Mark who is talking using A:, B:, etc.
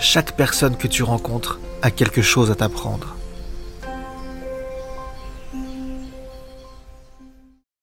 A: Chaque personne que tu rencontres a quelque chose à t'apprendre.